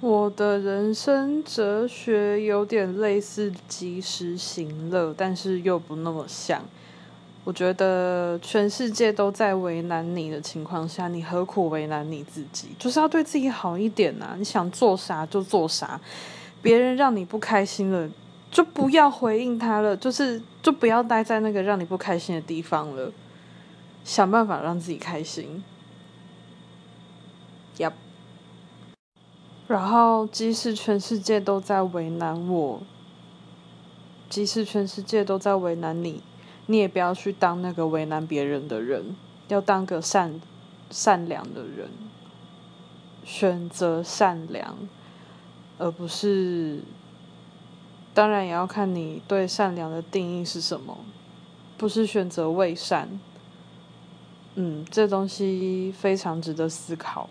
我的人生哲学有点类似及时行乐，但是又不那么像。我觉得全世界都在为难你的情况下，你何苦为难你自己？就是要对自己好一点呐！你想做啥就做啥，别人让你不开心了，就不要回应他了，就是就不要待在那个让你不开心的地方了，想办法让自己开心。呀。然后，即使全世界都在为难我，即使全世界都在为难你，你也不要去当那个为难别人的人，要当个善善良的人，选择善良，而不是。当然，也要看你对善良的定义是什么，不是选择伪善。嗯，这东西非常值得思考。